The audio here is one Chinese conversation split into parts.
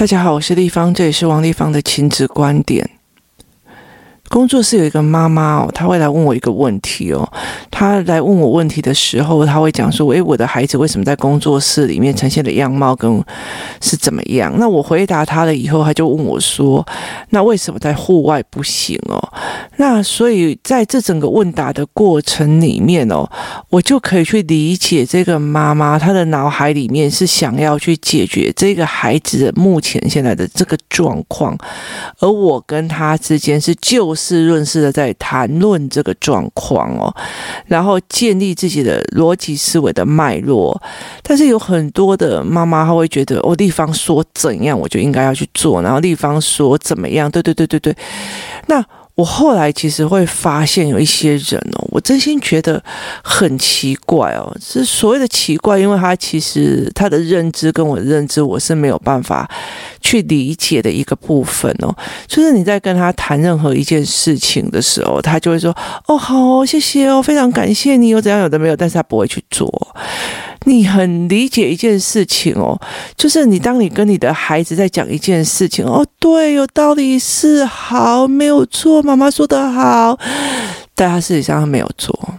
大家好，我是丽芳，这里是王丽芳的亲子观点。工作室有一个妈妈哦，她会来问我一个问题哦。她来问我问题的时候，她会讲说：“诶，我的孩子为什么在工作室里面呈现的样貌跟是怎么样？”那我回答她了以后，她就问我说：“那为什么在户外不行哦？”那所以在这整个问答的过程里面哦，我就可以去理解这个妈妈她的脑海里面是想要去解决这个孩子的目前现在的这个状况，而我跟她之间是就。事论事的在谈论这个状况哦，然后建立自己的逻辑思维的脉络。但是有很多的妈妈，她会觉得哦，立方说怎样，我就应该要去做，然后立方说怎么样，对对对对对，那。我后来其实会发现有一些人哦，我真心觉得很奇怪哦，是所谓的奇怪，因为他其实他的认知跟我的认知我是没有办法去理解的一个部分哦。就是你在跟他谈任何一件事情的时候，他就会说：“哦，好，谢谢哦，非常感谢你，有怎样有的没有。”但是他不会去做。你很理解一件事情哦，就是你当你跟你的孩子在讲一件事情哦，对，有道理，是好，没有错，妈妈说的好，但他事实上他没有做，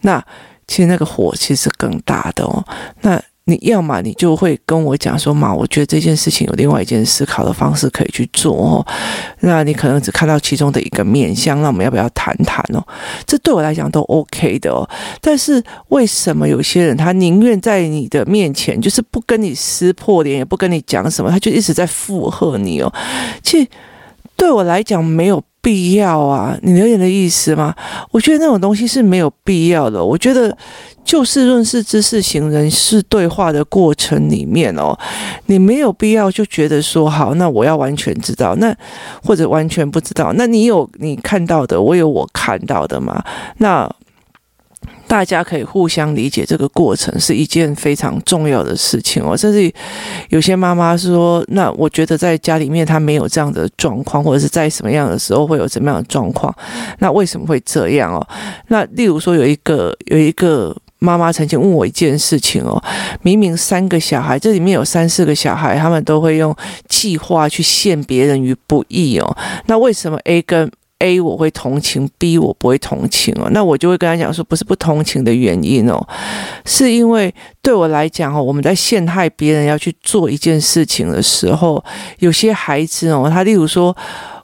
那其实那个火其实更大的哦，那。你要么你就会跟我讲说嘛，我觉得这件事情有另外一件思考的方式可以去做哦。那你可能只看到其中的一个面向，那我们要不要谈谈哦？这对我来讲都 OK 的哦。但是为什么有些人他宁愿在你的面前就是不跟你撕破脸，也不跟你讲什么，他就一直在附和你哦？其实对我来讲没有。必要啊？你有点的意思吗？我觉得那种东西是没有必要的。我觉得就事论事、知识型人事对话的过程里面哦，你没有必要就觉得说好，那我要完全知道，那或者完全不知道。那你有你看到的，我有我看到的吗？那。大家可以互相理解，这个过程是一件非常重要的事情哦。甚至有些妈妈说：“那我觉得在家里面她没有这样的状况，或者是在什么样的时候会有什么样的状况？那为什么会这样哦？那例如说，有一个有一个妈妈曾经问我一件事情哦，明明三个小孩，这里面有三四个小孩，他们都会用计划去陷别人于不义哦。那为什么 A 跟 A 我会同情，B 我不会同情哦，那我就会跟他讲说，不是不同情的原因哦，是因为对我来讲哦，我们在陷害别人要去做一件事情的时候，有些孩子哦，他例如说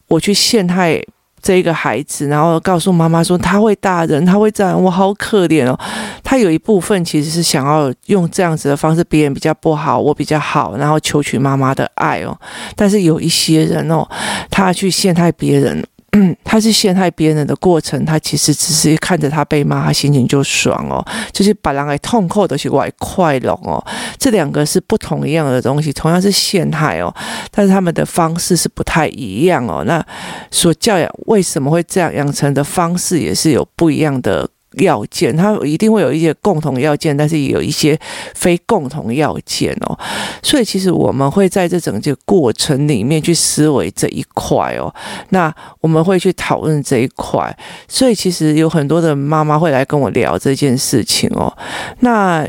我去陷害这个孩子，然后告诉妈妈说他会打人，他会这样，我好可怜哦。他有一部分其实是想要用这样子的方式，别人比较不好，我比较好，然后求取妈妈的爱哦。但是有一些人哦，他去陷害别人。他是陷害别人的过程，他其实只是看着他被骂，他心情就爽哦，就是把人来痛苦的去外快乐哦。这两个是不同一样的东西，同样是陷害哦，但是他们的方式是不太一样哦。那所教养为什么会这样养成的方式也是有不一样的。要件，它一定会有一些共同要件，但是也有一些非共同要件哦。所以其实我们会在这整个过程里面去思维这一块哦。那我们会去讨论这一块。所以其实有很多的妈妈会来跟我聊这件事情哦。那。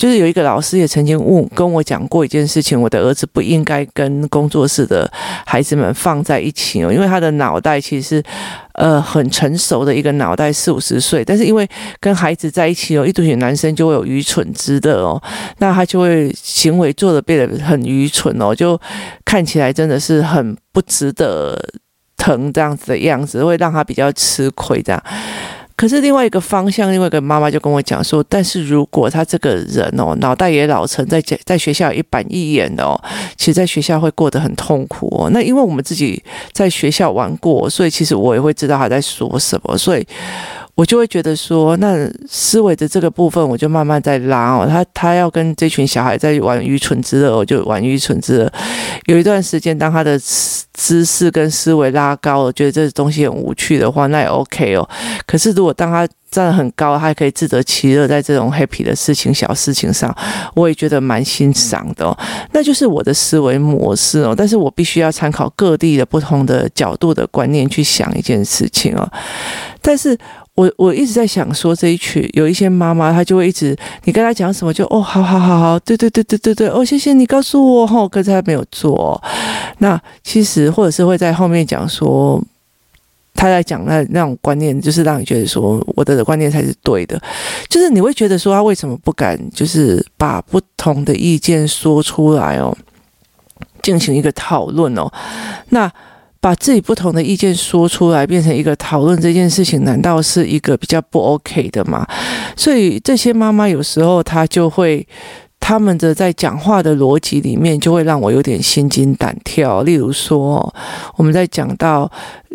就是有一个老师也曾经问跟我讲过一件事情，我的儿子不应该跟工作室的孩子们放在一起哦，因为他的脑袋其实是呃很成熟的一个脑袋，四五十岁，但是因为跟孩子在一起哦，一堆男生就会有愚蠢之的哦，那他就会行为做得变得很愚蠢哦，就看起来真的是很不值得疼这样子的样子，会让他比较吃亏这样。可是另外一个方向，另外一个妈妈就跟我讲说，但是如果他这个人哦，脑袋也老成，在在学校一板一眼的哦，其实在学校会过得很痛苦哦。那因为我们自己在学校玩过，所以其实我也会知道他在说什么，所以。我就会觉得说，那思维的这个部分，我就慢慢在拉哦。他他要跟这群小孩在玩愚蠢之乐，我就玩愚蠢之乐。有一段时间，当他的知识跟思维拉高了，觉得这东西很无趣的话，那也 OK 哦。可是如果当他站得很高，他还可以自得其乐在这种 happy 的事情、小事情上，我也觉得蛮欣赏的哦。那就是我的思维模式哦。但是我必须要参考各地的不同的角度的观念去想一件事情哦。但是。我我一直在想说，这一群有一些妈妈，她就会一直你跟她讲什么就哦，好好好好，对对对对对对，哦，谢谢你告诉我吼，可是她没有做，那其实或者是会在后面讲说。他在讲那那种观念，就是让你觉得说我的观念才是对的，就是你会觉得说他为什么不敢，就是把不同的意见说出来哦，进行一个讨论哦。那把自己不同的意见说出来，变成一个讨论这件事情，难道是一个比较不 OK 的吗？所以这些妈妈有时候她就会。他们的在讲话的逻辑里面，就会让我有点心惊胆跳。例如说，我们在讲到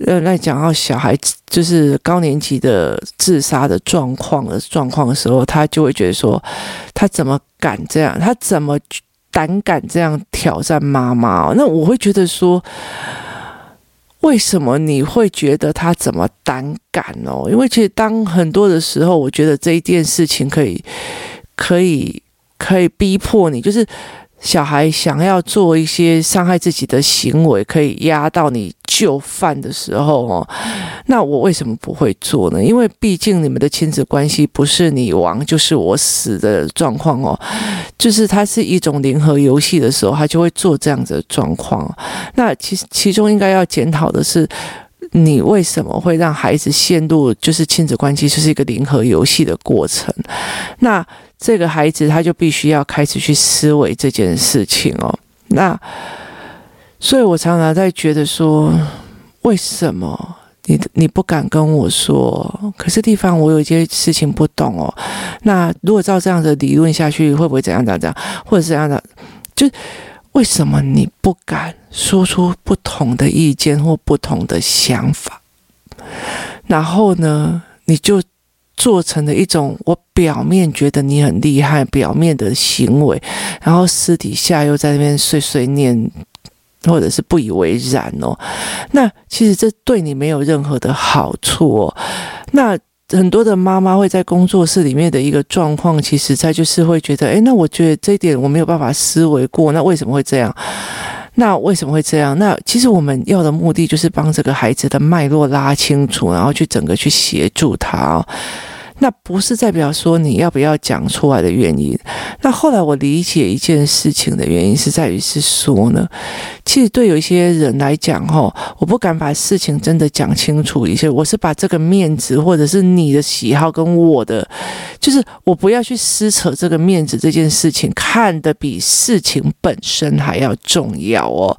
呃，在讲到小孩就是高年级的自杀的状况的状况的时候，他就会觉得说，他怎么敢这样？他怎么胆敢这样挑战妈妈？那我会觉得说，为什么你会觉得他怎么胆敢哦？因为其实当很多的时候，我觉得这一件事情可以，可以。可以逼迫你，就是小孩想要做一些伤害自己的行为，可以压到你就范的时候哦。那我为什么不会做呢？因为毕竟你们的亲子关系不是你亡就是我死的状况哦，就是它是一种零和游戏的时候，他就会做这样子的状况。那其实其中应该要检讨的是，你为什么会让孩子陷入就是亲子关系就是一个零和游戏的过程？那。这个孩子他就必须要开始去思维这件事情哦。那，所以我常常在觉得说，为什么你你不敢跟我说？可是地方我有一些事情不懂哦。那如果照这样的理论下去，会不会怎样怎样怎样？或者是怎样的？就为什么你不敢说出不同的意见或不同的想法？然后呢，你就。做成了一种我表面觉得你很厉害，表面的行为，然后私底下又在那边碎碎念，或者是不以为然哦。那其实这对你没有任何的好处哦。那很多的妈妈会在工作室里面的一个状况，其实在就是会觉得，诶，那我觉得这一点我没有办法思维过，那为什么会这样？那为什么会这样？那其实我们要的目的就是帮这个孩子的脉络拉清楚，然后去整个去协助他。那不是代表说你要不要讲出来的原因。那后来我理解一件事情的原因是在于是说呢，其实对有一些人来讲，哈，我不敢把事情真的讲清楚一些，我是把这个面子或者是你的喜好跟我的，就是我不要去撕扯这个面子这件事情，看得比事情本身还要重要哦。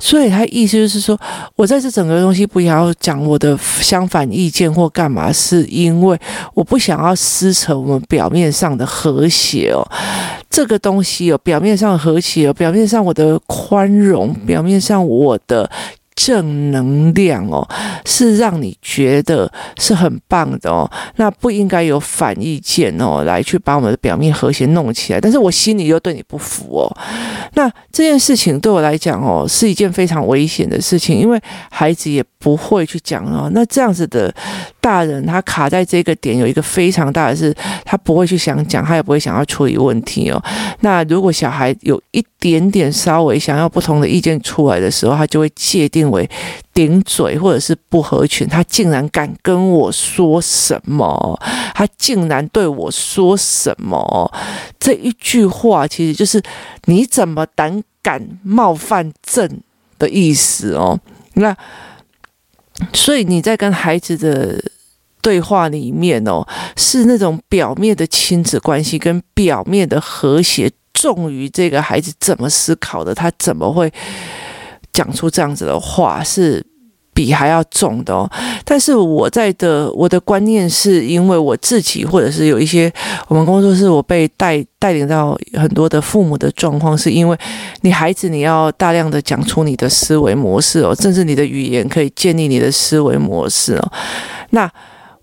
所以他意思就是说，我在这整个东西不要讲我的相反意见或干嘛，是因为我不。不想要撕扯我们表面上的和谐哦，这个东西哦，表面上和谐哦，表面上我的宽容，表面上我的。正能量哦，是让你觉得是很棒的哦。那不应该有反意见哦，来去把我们的表面和谐弄起来。但是我心里又对你不服哦。那这件事情对我来讲哦，是一件非常危险的事情，因为孩子也不会去讲哦。那这样子的大人，他卡在这个点，有一个非常大的是，他不会去想讲，他也不会想要处理问题哦。那如果小孩有一点点稍微想要不同的意见出来的时候，他就会界定为顶嘴或者是不合群。他竟然敢跟我说什么？他竟然对我说什么？这一句话其实就是你怎么胆敢冒犯朕的意思哦。那所以你在跟孩子的对话里面哦，是那种表面的亲子关系跟表面的和谐。重于这个孩子怎么思考的，他怎么会讲出这样子的话，是比还要重的哦。但是我在的我的观念是因为我自己，或者是有一些我们工作室，我被带带领到很多的父母的状况，是因为你孩子你要大量的讲出你的思维模式哦，甚至你的语言可以建立你的思维模式哦。那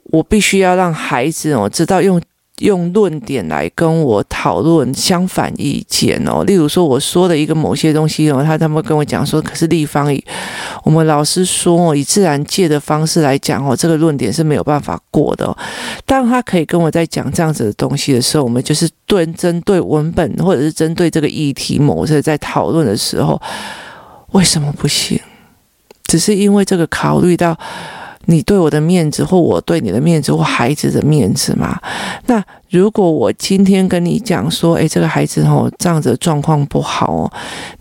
我必须要让孩子哦知道用。用论点来跟我讨论相反意见哦，例如说我说的一个某些东西哦，他他们跟我讲说，可是立方以我们老师说，以自然界的方式来讲哦，这个论点是没有办法过的。当他可以跟我在讲这样子的东西的时候，我们就是对针对文本或者是针对这个议题某些在讨论的时候，为什么不行？只是因为这个考虑到。你对我的面子，或我对你的面子，或孩子的面子嘛？那如果我今天跟你讲说，诶，这个孩子哦，这样子状况不好哦，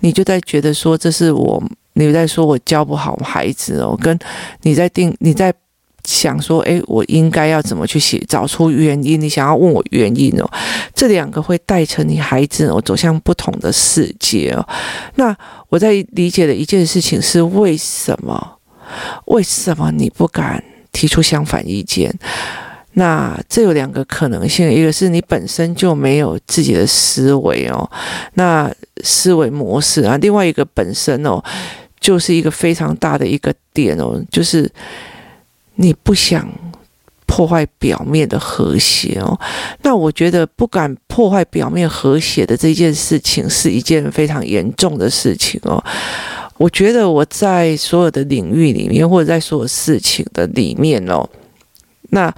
你就在觉得说，这是我你在说我教不好孩子哦，跟你在定你在想说，诶，我应该要怎么去写，找出原因？你想要问我原因哦，这两个会带成你孩子哦走向不同的世界哦。那我在理解的一件事情是，为什么？为什么你不敢提出相反意见？那这有两个可能性，一个是你本身就没有自己的思维哦，那思维模式啊；另外一个本身哦，就是一个非常大的一个点哦，就是你不想破坏表面的和谐哦。那我觉得不敢破坏表面和谐的这件事情，是一件非常严重的事情哦。我觉得我在所有的领域里面，或者在所有事情的里面哦，那。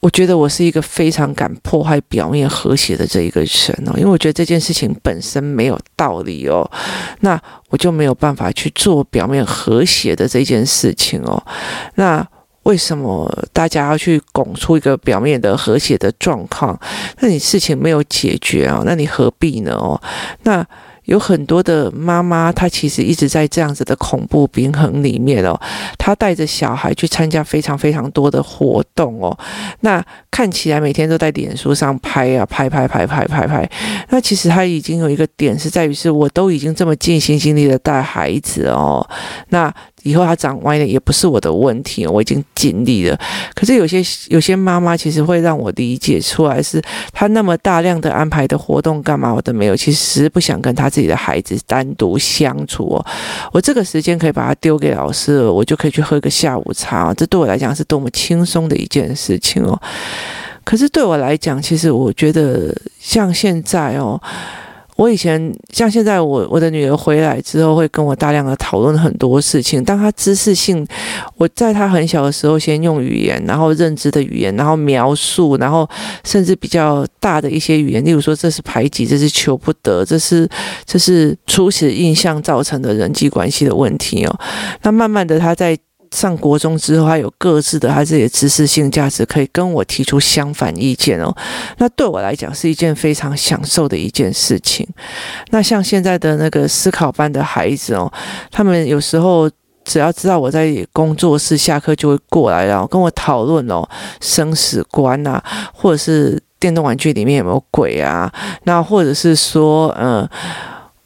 我觉得我是一个非常敢破坏表面和谐的这一个人哦，因为我觉得这件事情本身没有道理哦，那我就没有办法去做表面和谐的这件事情哦。那为什么大家要去拱出一个表面的和谐的状况？那你事情没有解决啊，那你何必呢？哦，那。有很多的妈妈，她其实一直在这样子的恐怖平衡里面哦。她带着小孩去参加非常非常多的活动哦。那看起来每天都在脸书上拍啊拍拍拍拍拍拍。那其实她已经有一个点是在于，是我都已经这么尽心尽力的带孩子哦。那。以后他长歪了也不是我的问题，我已经尽力了。可是有些有些妈妈其实会让我理解出来，是他那么大量的安排的活动干嘛我都没有，其实不想跟他自己的孩子单独相处哦。我这个时间可以把他丢给老师，我就可以去喝个下午茶，这对我来讲是多么轻松的一件事情哦。可是对我来讲，其实我觉得像现在哦。我以前像现在我，我的女儿回来之后会跟我大量的讨论很多事情。当她知识性，我在她很小的时候先用语言，然后认知的语言，然后描述，然后甚至比较大的一些语言，例如说这是排挤，这是求不得，这是这是初始印象造成的人际关系的问题哦。那慢慢的，她在。上国中之后，他有各自的他自己的知识性价值，可以跟我提出相反意见哦。那对我来讲是一件非常享受的一件事情。那像现在的那个思考班的孩子哦，他们有时候只要知道我在工作室下课，就会过来，然后跟我讨论哦生死观啊，或者是电动玩具里面有没有鬼啊，那或者是说嗯。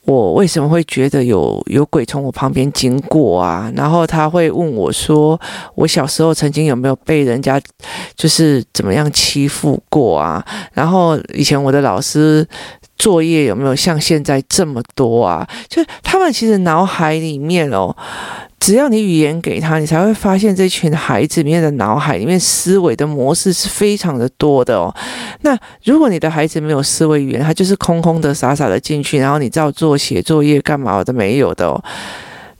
我为什么会觉得有有鬼从我旁边经过啊？然后他会问我说：“我小时候曾经有没有被人家就是怎么样欺负过啊？然后以前我的老师作业有没有像现在这么多啊？”就是他们其实脑海里面哦。只要你语言给他，你才会发现这群孩子里面的脑海里面思维的模式是非常的多的哦。那如果你的孩子没有思维语言，他就是空空的、傻傻的进去，然后你照做写作业干嘛都没有的哦，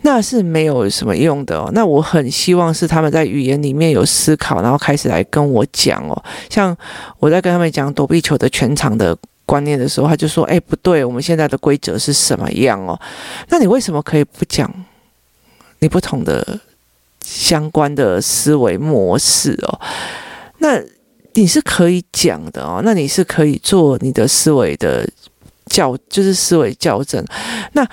那是没有什么用的哦。那我很希望是他们在语言里面有思考，然后开始来跟我讲哦。像我在跟他们讲躲避球的全场的观念的时候，他就说：“哎，不对，我们现在的规则是什么样哦？那你为什么可以不讲？”你不同的相关的思维模式哦，那你是可以讲的哦，那你是可以做你的思维的校，就是思维校正。那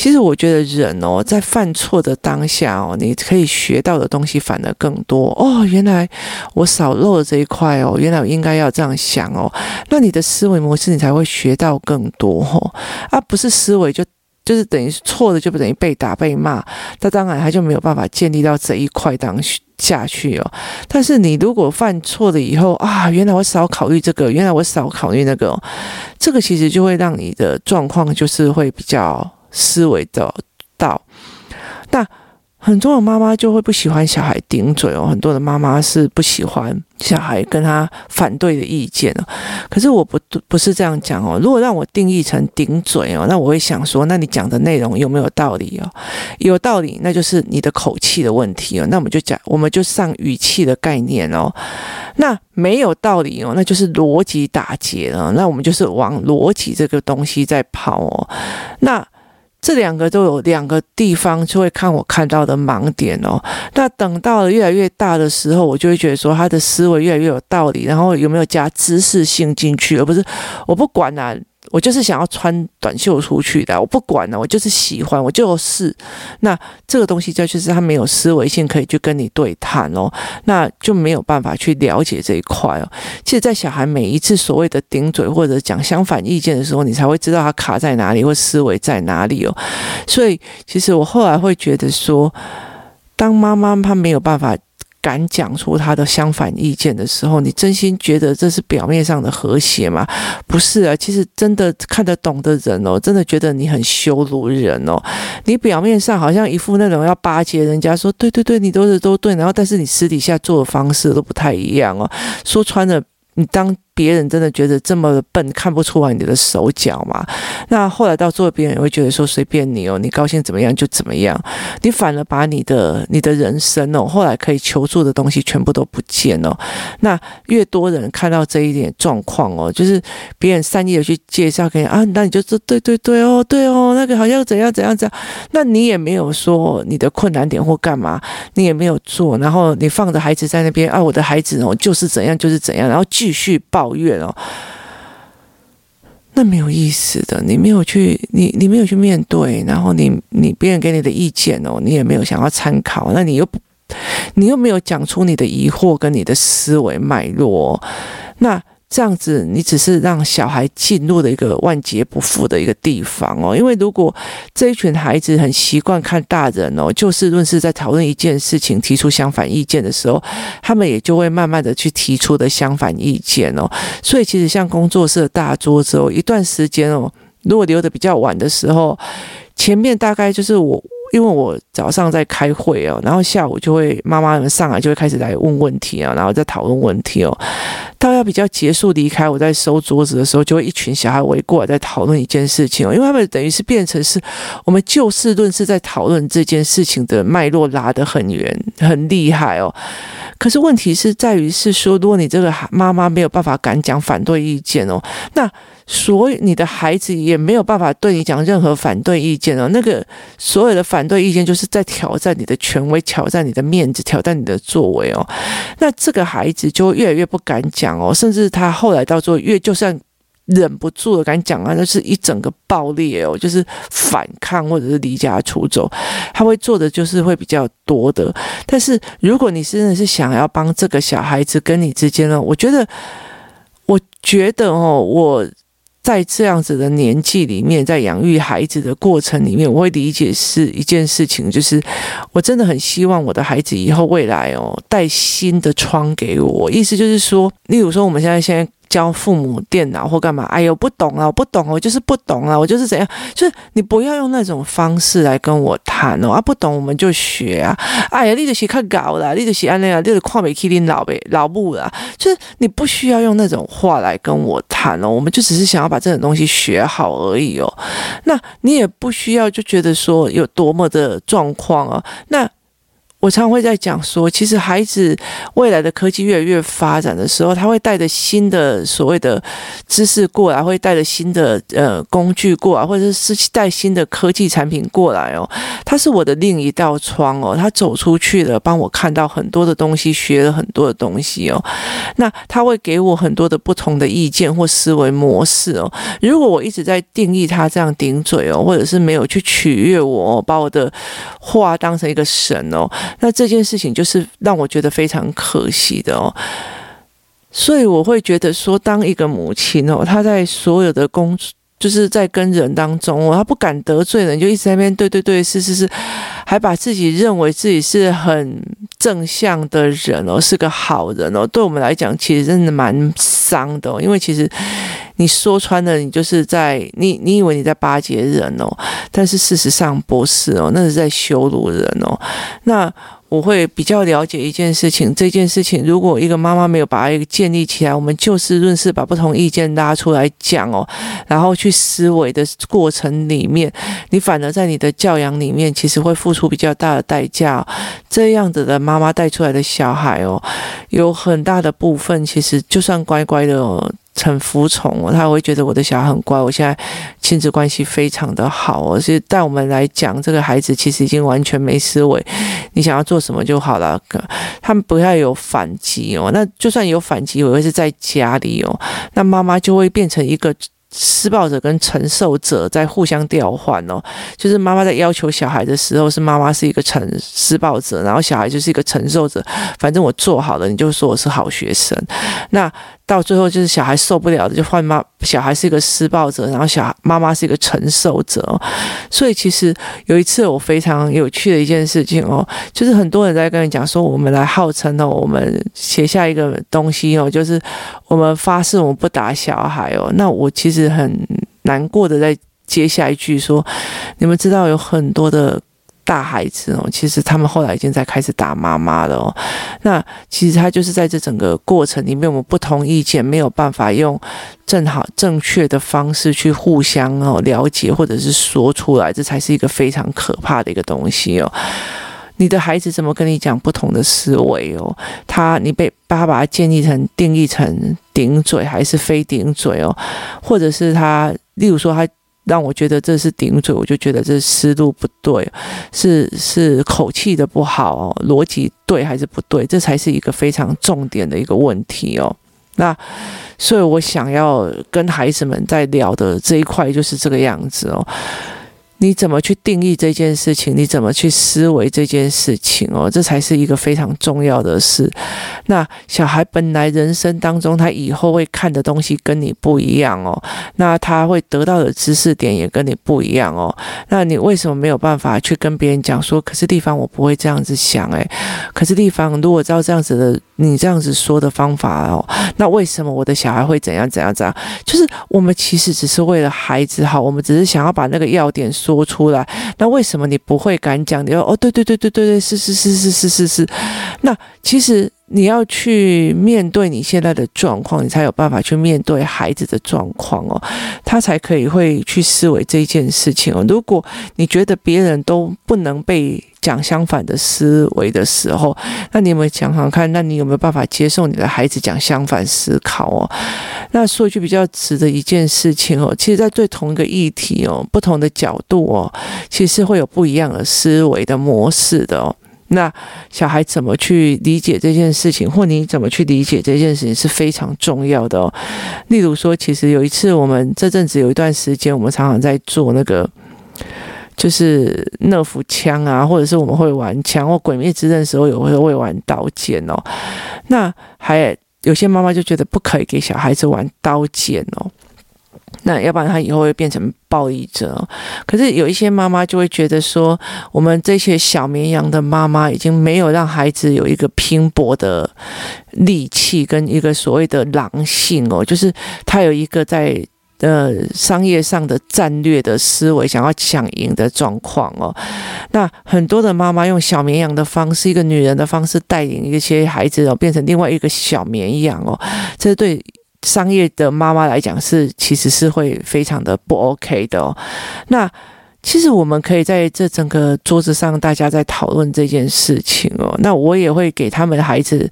其实我觉得人哦，在犯错的当下哦，你可以学到的东西反而更多哦。原来我少漏了这一块哦，原来我应该要这样想哦。那你的思维模式，你才会学到更多哦，而不是思维就。就是等于是错的，就不等于被打被骂，那当然他就没有办法建立到这一块当下去哦。但是你如果犯错了以后啊，原来我少考虑这个，原来我少考虑那个，这个其实就会让你的状况就是会比较思维的道那。很多的妈妈就会不喜欢小孩顶嘴哦，很多的妈妈是不喜欢小孩跟他反对的意见哦。可是我不不是这样讲哦，如果让我定义成顶嘴哦，那我会想说，那你讲的内容有没有道理哦？有道理，那就是你的口气的问题哦。那我们就讲，我们就上语气的概念哦。那没有道理哦，那就是逻辑打结了。那我们就是往逻辑这个东西在跑哦。那。这两个都有两个地方就会看我看到的盲点哦。那等到了越来越大的时候，我就会觉得说他的思维越来越有道理，然后有没有加知识性进去，而不是我不管啊，我就是想要穿短袖出去的，我不管了，我就是喜欢，我就是。那这个东西就就是他没有思维性可以去跟你对谈哦，那就没有办法去了解这一块哦。其实，在小孩每一次所谓的顶嘴或者讲相反意见的时候，你才会知道他卡在哪里或思维在哪里哦。所以，其实我后来会觉得说，当妈妈她没有办法。敢讲出他的相反意见的时候，你真心觉得这是表面上的和谐吗？不是啊，其实真的看得懂的人哦，真的觉得你很羞辱人哦。你表面上好像一副那种要巴结人家，说对对对，你都是都对，然后但是你私底下做的方式都不太一样哦。说穿了，你当。别人真的觉得这么笨，看不出来你的手脚嘛？那后来到做别人也会觉得说随便你哦，你高兴怎么样就怎么样。你反而把你的你的人生哦，后来可以求助的东西全部都不见了。那越多人看到这一点状况哦，就是别人善意的去介绍给你啊，那你就说对对对哦，对哦，那个好像怎样怎样怎样。那你也没有说你的困难点或干嘛，你也没有做，然后你放着孩子在那边啊，我的孩子哦就是怎样就是怎样，然后继续抱。怨哦，那没有意思的。你没有去，你你没有去面对，然后你你别人给你的意见哦，你也没有想要参考，那你又你又没有讲出你的疑惑跟你的思维脉络，那。这样子，你只是让小孩进入了一个万劫不复的一个地方哦。因为如果这一群孩子很习惯看大人哦，就事论事，在讨论一件事情，提出相反意见的时候，他们也就会慢慢的去提出的相反意见哦。所以，其实像工作室大桌子哦，一段时间哦，如果留得比较晚的时候，前面大概就是我。因为我早上在开会哦，然后下午就会妈妈们上来就会开始来问问题啊，然后再讨论问题哦。到要比较结束离开，我在收桌子的时候，就会一群小孩围过来在讨论一件事情哦。因为他们等于是变成是我们就事论事在讨论这件事情的脉络拉得很远，很厉害哦。可是问题是在于是说，如果你这个妈妈没有办法敢讲反对意见哦，那。所以你的孩子也没有办法对你讲任何反对意见哦。那个所有的反对意见就是在挑战你的权威，挑战你的面子，挑战你的作为哦。那这个孩子就越来越不敢讲哦，甚至他后来到最后越就算忍不住的敢讲啊，那是一整个爆裂哦，就是反抗或者是离家出走，他会做的就是会比较多的。但是如果你真的是想要帮这个小孩子跟你之间呢，我觉得，我觉得哦，我。在这样子的年纪里面，在养育孩子的过程里面，我会理解是一件事情，就是我真的很希望我的孩子以后未来哦，带新的窗给我。意思就是说，例如说我们现在现在。教父母电脑或干嘛？哎呦，不懂啊，我不懂，我就是不懂啊，我就是怎样？就是你不要用那种方式来跟我谈哦啊，不懂我们就学啊。哎呀，你就是看搞啦，你就是安那啊，你就是看不起你老呗老母啦。就是你不需要用那种话来跟我谈哦，我们就只是想要把这种东西学好而已哦。那你也不需要就觉得说有多么的状况啊。那。我常会在讲说，其实孩子未来的科技越来越发展的时候，他会带着新的所谓的知识过来，会带着新的呃工具过来，或者是带新的科技产品过来哦。他是我的另一道窗哦，他走出去了，帮我看到很多的东西，学了很多的东西哦。那他会给我很多的不同的意见或思维模式哦。如果我一直在定义他这样顶嘴哦，或者是没有去取悦我，把我的话当成一个神哦。那这件事情就是让我觉得非常可惜的哦，所以我会觉得说，当一个母亲哦，她在所有的工作，就是在跟人当中哦，她不敢得罪人，就一直在那边对对对，是是是，还把自己认为自己是很正向的人哦，是个好人哦，对我们来讲，其实真的蛮伤的哦，因为其实。你说穿了，你就是在你你以为你在巴结人哦，但是事实上不是哦，那是在羞辱人哦。那我会比较了解一件事情，这件事情如果一个妈妈没有把它建立起来，我们就事论事，把不同意见拉出来讲哦，然后去思维的过程里面，你反而在你的教养里面，其实会付出比较大的代价。这样子的妈妈带出来的小孩哦，有很大的部分其实就算乖乖的哦。很服从哦，他会觉得我的小孩很乖。我现在亲子关系非常的好哦，所以带我们来讲，这个孩子其实已经完全没思维，你想要做什么就好了。他们不要有反击哦，那就算有反击，我会是在家里哦，那妈妈就会变成一个施暴者跟承受者在互相调换哦，就是妈妈在要求小孩的时候，是妈妈是一个承施暴者，然后小孩就是一个承受者。反正我做好了，你就说我是好学生。那到最后就是小孩受不了的，就换妈，小孩是一个施暴者，然后小孩妈妈是一个承受者。所以其实有一次我非常有趣的一件事情哦，就是很多人在跟你讲说，我们来号称哦，我们写下一个东西哦，就是我们发誓我们不打小孩哦。那我其实。很难过的，在接下一句说：“你们知道有很多的大孩子哦，其实他们后来已经在开始打妈妈了哦。那其实他就是在这整个过程里面，我们不同意见，没有办法用正好正确的方式去互相哦了解，或者是说出来，这才是一个非常可怕的一个东西哦。”你的孩子怎么跟你讲不同的思维哦？他，你被爸爸建议成定义成顶嘴还是非顶嘴哦？或者是他，例如说他让我觉得这是顶嘴，我就觉得这思路不对，是是口气的不好，逻辑对还是不对？这才是一个非常重点的一个问题哦。那所以我想要跟孩子们在聊的这一块就是这个样子哦。你怎么去定义这件事情？你怎么去思维这件事情哦？这才是一个非常重要的事。那小孩本来人生当中，他以后会看的东西跟你不一样哦。那他会得到的知识点也跟你不一样哦。那你为什么没有办法去跟别人讲说？可是地方我不会这样子想诶。可是地方如果照这样子的，你这样子说的方法哦，那为什么我的小孩会怎样怎样怎样？就是我们其实只是为了孩子好，我们只是想要把那个要点。说出来，那为什么你不会敢讲？你说哦，对对对对对对，是是是是是是是。那其实你要去面对你现在的状况，你才有办法去面对孩子的状况哦，他才可以会去思维这件事情哦。如果你觉得别人都不能被讲相反的思维的时候，那你有没有想想看？那你有没有办法接受你的孩子讲相反思考哦？那说一句比较直的一件事情哦，其实，在对同一个议题哦，不同的角度哦，其实会有不一样的思维的模式的哦。那小孩怎么去理解这件事情，或你怎么去理解这件事情是非常重要的哦。例如说，其实有一次我们这阵子有一段时间，我们常常在做那个。就是 nerf 枪啊，或者是我们会玩枪，或鬼灭之刃的时候有会会玩刀剑哦。那还有些妈妈就觉得不可以给小孩子玩刀剑哦，那要不然他以后会变成暴力者。可是有一些妈妈就会觉得说，我们这些小绵羊的妈妈已经没有让孩子有一个拼搏的力气跟一个所谓的狼性哦，就是他有一个在。呃，商业上的战略的思维，想要抢赢的状况哦。那很多的妈妈用小绵羊的方式，一个女人的方式带领一些孩子哦，变成另外一个小绵羊哦。这对商业的妈妈来讲是，其实是会非常的不 OK 的哦。那。其实我们可以在这整个桌子上，大家在讨论这件事情哦。那我也会给他们的孩子，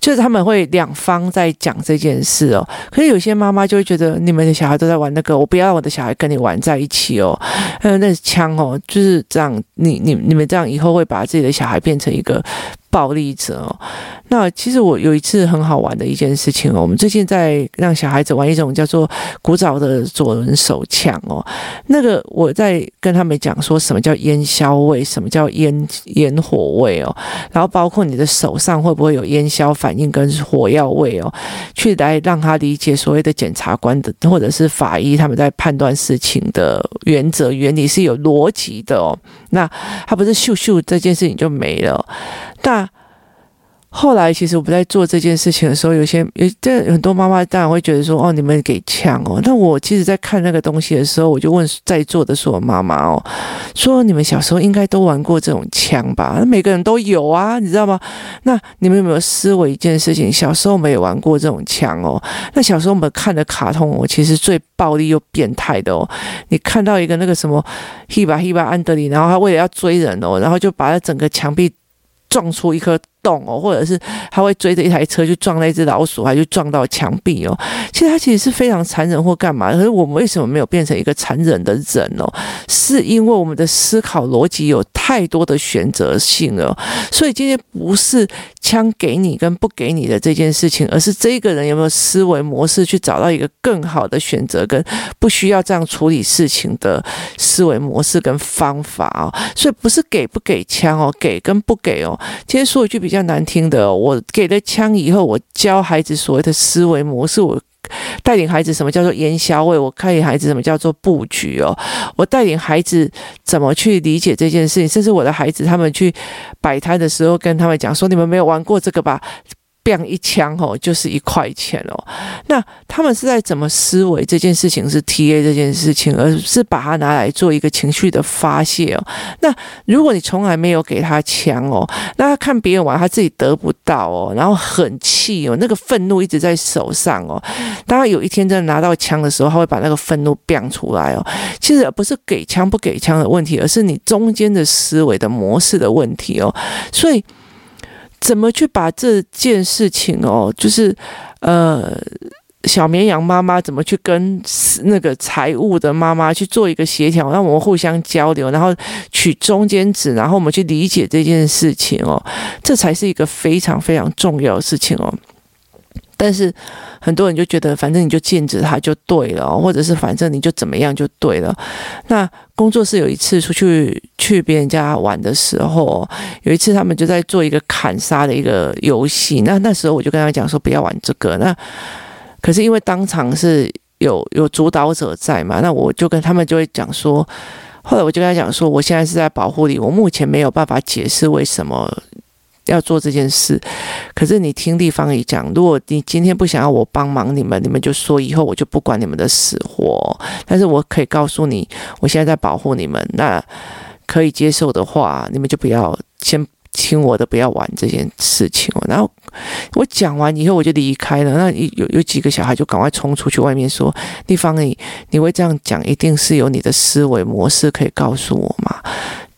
就是他们会两方在讲这件事哦。可是有些妈妈就会觉得，你们的小孩都在玩那个，我不要我的小孩跟你玩在一起哦。还有，那枪哦，就是这样。你你你们这样以后会把自己的小孩变成一个。暴力者哦，那其实我有一次很好玩的一件事情哦，我们最近在让小孩子玩一种叫做古早的左轮手枪哦，那个我在跟他们讲说什么叫烟硝味，什么叫烟烟火味哦，然后包括你的手上会不会有烟硝反应跟火药味哦，去来让他理解所谓的检察官的或者是法医他们在判断事情的原则原理是有逻辑的哦，那他不是秀秀这件事情就没了。那后来，其实我们在做这件事情的时候，有些有这很多妈妈当然会觉得说：“哦，你们给枪哦。”那我其实，在看那个东西的时候，我就问在座的所有妈妈哦，说：“你们小时候应该都玩过这种枪吧？那每个人都有啊，你知道吗？那你们有没有思维一件事情？小时候没有玩过这种枪哦。那小时候我们看的卡通哦，其实最暴力又变态的哦。你看到一个那个什么希巴希巴安德里，然后他为了要追人哦，然后就把他整个墙壁。撞出一颗动哦，或者是他会追着一台车去撞那只老鼠，还去撞到墙壁哦。其实他其实是非常残忍或干嘛。可是我们为什么没有变成一个残忍的人哦？是因为我们的思考逻辑有太多的选择性了。所以今天不是枪给你跟不给你的这件事情，而是这个人有没有思维模式去找到一个更好的选择，跟不需要这样处理事情的思维模式跟方法哦。所以不是给不给枪哦，给跟不给哦。今天说一句比较难听的，我给了枪以后，我教孩子所谓的思维模式，我带领孩子什么叫做烟消味，我带领孩子什么叫做布局哦，我带领孩子怎么去理解这件事情，甚至我的孩子他们去摆摊的时候，跟他们讲说，你们没有玩过这个吧？这样一枪哦，就是一块钱哦。那他们是在怎么思维这件事情是 TA 这件事情，而是把它拿来做一个情绪的发泄哦。那如果你从来没有给他枪哦，那他看别人玩，他自己得不到哦，然后很气哦，那个愤怒一直在手上哦。当他有一天真的拿到枪的时候，他会把那个愤怒变出来哦。其实不是给枪不给枪的问题，而是你中间的思维的模式的问题哦。所以。怎么去把这件事情哦，就是呃，小绵羊妈妈怎么去跟那个财务的妈妈去做一个协调，让我们互相交流，然后取中间值，然后我们去理解这件事情哦，这才是一个非常非常重要的事情哦。但是很多人就觉得，反正你就禁止他就对了，或者是反正你就怎么样就对了。那工作室有一次出去去别人家玩的时候，有一次他们就在做一个砍杀的一个游戏。那那时候我就跟他讲说不要玩这个。那可是因为当场是有有主导者在嘛，那我就跟他们就会讲说，后来我就跟他讲说，我现在是在保护你，我目前没有办法解释为什么。要做这件事，可是你听地方一讲，如果你今天不想要我帮忙你们，你们就说以后我就不管你们的死活。但是我可以告诉你，我现在在保护你们，那可以接受的话，你们就不要先听我的，不要玩这件事情。然后我讲完以后，我就离开了。那有有几个小孩就赶快冲出去外面说：“地方你你会这样讲，一定是有你的思维模式可以告诉我吗？”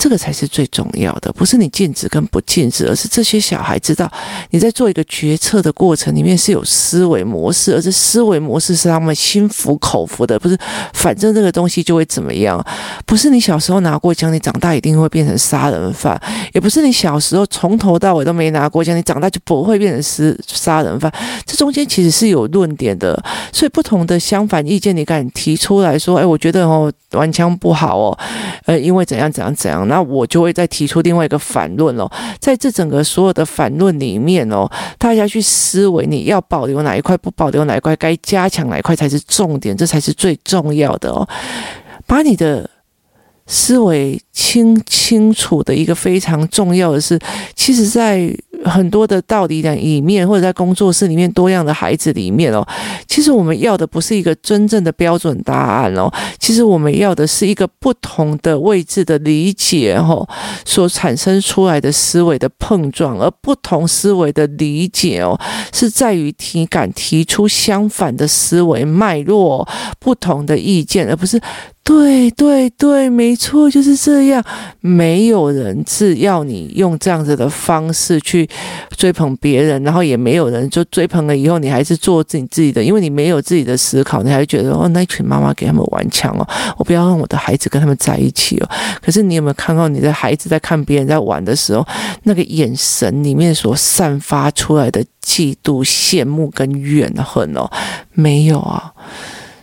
这个才是最重要的，不是你禁止跟不禁止，而是这些小孩知道你在做一个决策的过程里面是有思维模式，而这思维模式是他们心服口服的，不是反正这个东西就会怎么样，不是你小时候拿过枪，你长大一定会变成杀人犯，也不是你小时候从头到尾都没拿过枪，你长大就不会变成杀杀人犯，这中间其实是有论点的，所以不同的相反意见，你敢提出来说，哎，我觉得哦，玩枪不好哦，呃，因为怎样怎样怎样。那我就会再提出另外一个反论哦，在这整个所有的反论里面哦，大家去思维你要保留哪一块，不保留哪一块，该加强哪一块才是重点，这才是最重要的哦。把你的思维清清楚的一个非常重要的是，其实在。很多的道理的里面，或者在工作室里面多样的孩子里面哦，其实我们要的不是一个真正的标准答案哦，其实我们要的是一个不同的位置的理解哦，所产生出来的思维的碰撞，而不同思维的理解哦，是在于体感提出相反的思维脉络，不同的意见，而不是。对对对，没错，就是这样。没有人是要你用这样子的方式去追捧别人，然后也没有人就追捧了以后，你还是做自己自己的，因为你没有自己的思考，你还觉得哦，那群妈妈给他们玩枪哦，我不要让我的孩子跟他们在一起哦。可是你有没有看到你的孩子在看别人在玩的时候，那个眼神里面所散发出来的嫉妒、羡慕跟怨恨哦？没有啊。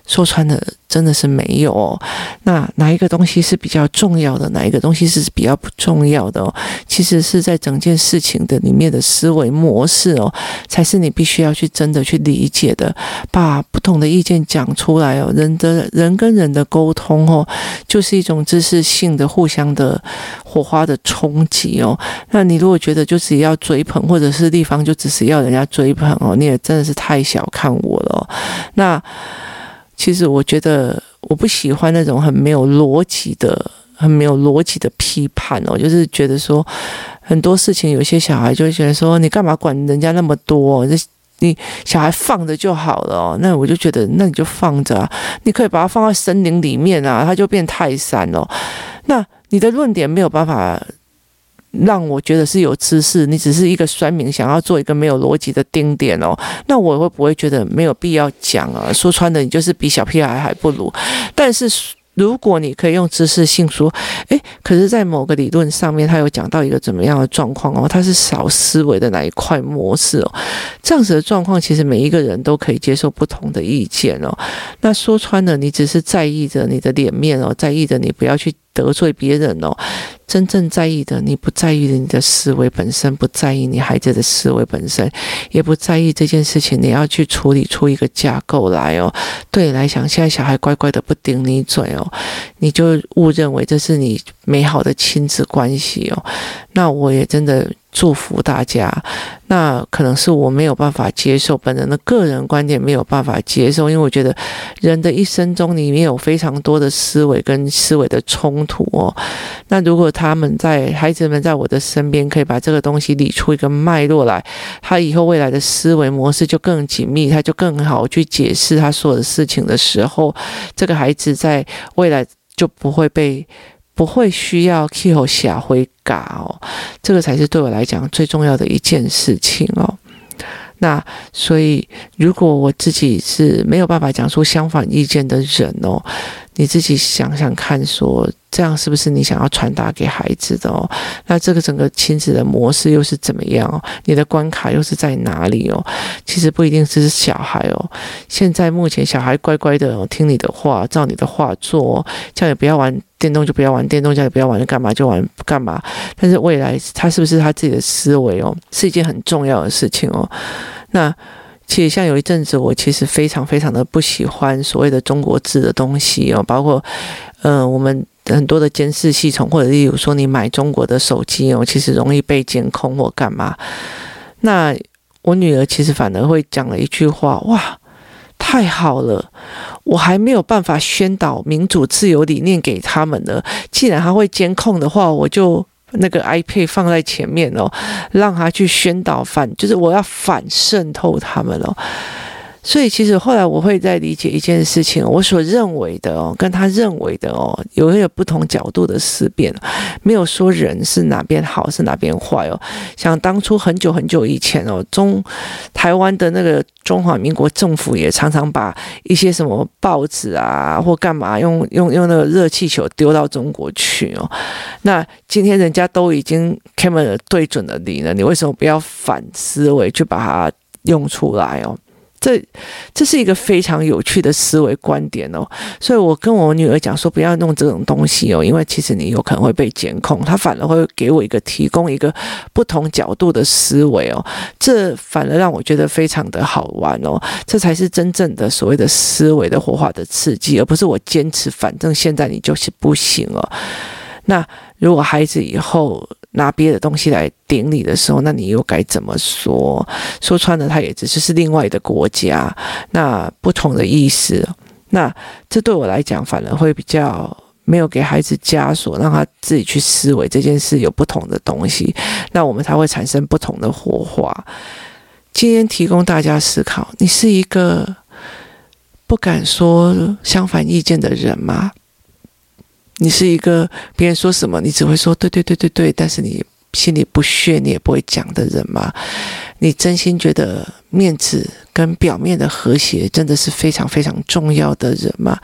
说穿了，真的是没有哦。那哪一个东西是比较重要的？哪一个东西是比较不重要的？其实是在整件事情的里面的思维模式哦，才是你必须要去真的去理解的。把不同的意见讲出来哦，人的人跟人的沟通哦，就是一种知识性的互相的火花的冲击哦。那你如果觉得就只要追捧，或者是地方就只是要人家追捧哦，你也真的是太小看我了。那。其实我觉得我不喜欢那种很没有逻辑的、很没有逻辑的批判哦，就是觉得说很多事情，有些小孩就会觉得说，你干嘛管人家那么多？这你小孩放着就好了。那我就觉得，那你就放着啊，你可以把它放在森林里面啊，它就变泰山哦。那你的论点没有办法。让我觉得是有知识，你只是一个酸民，想要做一个没有逻辑的丁点哦，那我会不会觉得没有必要讲啊？说穿了，你就是比小屁孩还不如。但是如果你可以用知识性说，诶，可是，在某个理论上面，他有讲到一个怎么样的状况哦，他是少思维的哪一块模式哦，这样子的状况，其实每一个人都可以接受不同的意见哦。那说穿了，你只是在意着你的脸面哦，在意着你不要去。得罪别人哦，真正在意的，你不在意你的思维本身，不在意你孩子的思维本身，也不在意这件事情，你要去处理出一个架构来哦。对你来讲，现在小孩乖乖的不顶你嘴哦，你就误认为这是你美好的亲子关系哦。那我也真的。祝福大家，那可能是我没有办法接受，本人的个人观点没有办法接受，因为我觉得人的一生中里面有非常多的思维跟思维的冲突哦。那如果他们在孩子们在我的身边，可以把这个东西理出一个脉络来，他以后未来的思维模式就更紧密，他就更好去解释他所有的事情的时候，这个孩子在未来就不会被。不会需要 Q 下回嘎哦，这个才是对我来讲最重要的一件事情哦。那所以，如果我自己是没有办法讲出相反意见的人哦。你自己想想看，说这样是不是你想要传达给孩子的哦？那这个整个亲子的模式又是怎么样哦？你的关卡又是在哪里哦？其实不一定是小孩哦。现在目前小孩乖乖的听你的话，照你的话做，叫你不要玩电动就不要玩电动，叫你不要玩干嘛就玩干嘛。但是未来他是不是他自己的思维哦，是一件很重要的事情哦。那。其实像有一阵子，我其实非常非常的不喜欢所谓的中国制的东西哦，包括，呃，我们很多的监视系统，或者例如说你买中国的手机哦，其实容易被监控或干嘛。那我女儿其实反而会讲了一句话：哇，太好了，我还没有办法宣导民主自由理念给他们呢。既然他会监控的话，我就。那个 iPad 放在前面哦，让他去宣导反，就是我要反渗透他们哦。所以其实后来我会在理解一件事情，我所认为的哦，跟他认为的哦，有一个不同角度的思辨，没有说人是哪边好是哪边坏哦。像当初很久很久以前哦，中台湾的那个中华民国政府也常常把一些什么报纸啊或干嘛用用用那个热气球丢到中国去哦。那今天人家都已经 camera 对准了你了，你为什么不要反思维去把它用出来哦？这这是一个非常有趣的思维观点哦，所以我跟我女儿讲说，不要弄这种东西哦，因为其实你有可能会被监控，他反而会给我一个提供一个不同角度的思维哦，这反而让我觉得非常的好玩哦，这才是真正的所谓的思维的活化的刺激，而不是我坚持，反正现在你就是不行哦。那如果孩子以后，拿别的东西来顶你的时候，那你又该怎么说？说穿了，他也只是是另外一个国家，那不同的意思。那这对我来讲，反而会比较没有给孩子枷锁，让他自己去思维这件事有不同的东西，那我们才会产生不同的火花。今天提供大家思考，你是一个不敢说相反意见的人吗？你是一个别人说什么，你只会说对对对对对，但是你心里不屑，你也不会讲的人吗？你真心觉得面子跟表面的和谐真的是非常非常重要的人吗？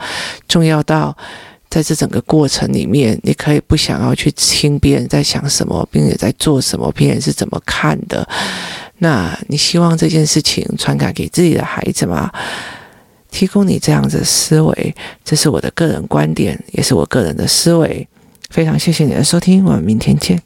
重要到在这整个过程里面，你可以不想要去听别人在想什么，并且在做什么，别人是怎么看的？那你希望这件事情传达给自己的孩子吗？提供你这样子思维，这是我的个人观点，也是我个人的思维。非常谢谢你的收听，我们明天见。